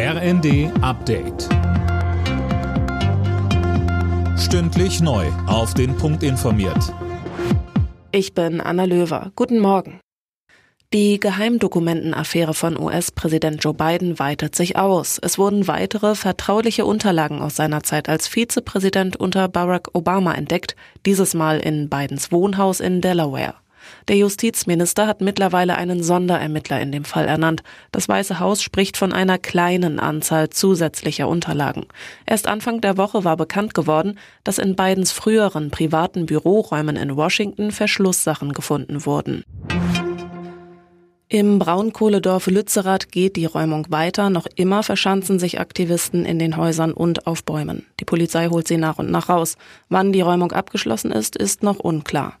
RND Update. Stündlich neu. Auf den Punkt informiert. Ich bin Anna Löwer. Guten Morgen. Die Geheimdokumentenaffäre von US-Präsident Joe Biden weitet sich aus. Es wurden weitere vertrauliche Unterlagen aus seiner Zeit als Vizepräsident unter Barack Obama entdeckt, dieses Mal in Bidens Wohnhaus in Delaware. Der Justizminister hat mittlerweile einen Sonderermittler in dem Fall ernannt. Das Weiße Haus spricht von einer kleinen Anzahl zusätzlicher Unterlagen. Erst Anfang der Woche war bekannt geworden, dass in Bidens früheren privaten Büroräumen in Washington Verschlusssachen gefunden wurden. Im Braunkohledorf Lützerath geht die Räumung weiter. Noch immer verschanzen sich Aktivisten in den Häusern und auf Bäumen. Die Polizei holt sie nach und nach raus. Wann die Räumung abgeschlossen ist, ist noch unklar.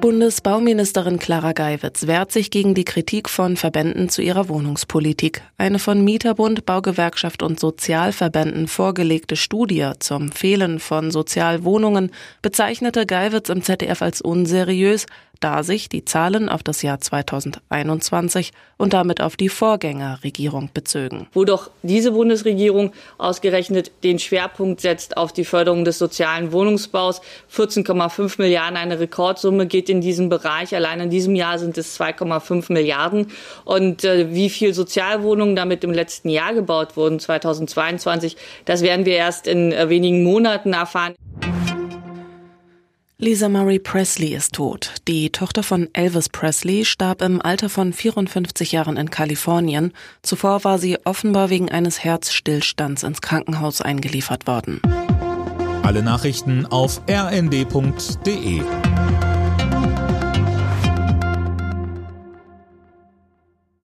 Bundesbauministerin Clara Geiwitz wehrt sich gegen die Kritik von Verbänden zu ihrer Wohnungspolitik. Eine von Mieterbund, Baugewerkschaft und Sozialverbänden vorgelegte Studie zum Fehlen von Sozialwohnungen bezeichnete Geiwitz im ZDF als unseriös, da sich die Zahlen auf das Jahr 2021 und damit auf die Vorgängerregierung bezögen. Wo doch diese Bundesregierung ausgerechnet den Schwerpunkt setzt auf die Förderung des sozialen Wohnungsbaus. 14,5 Milliarden, eine Rekordsumme geht in diesem Bereich. Allein in diesem Jahr sind es 2,5 Milliarden. Und äh, wie viel Sozialwohnungen damit im letzten Jahr gebaut wurden, 2022, das werden wir erst in äh, wenigen Monaten erfahren. Lisa Marie Presley ist tot. Die Tochter von Elvis Presley starb im Alter von 54 Jahren in Kalifornien. Zuvor war sie offenbar wegen eines Herzstillstands ins Krankenhaus eingeliefert worden. Alle Nachrichten auf rnd.de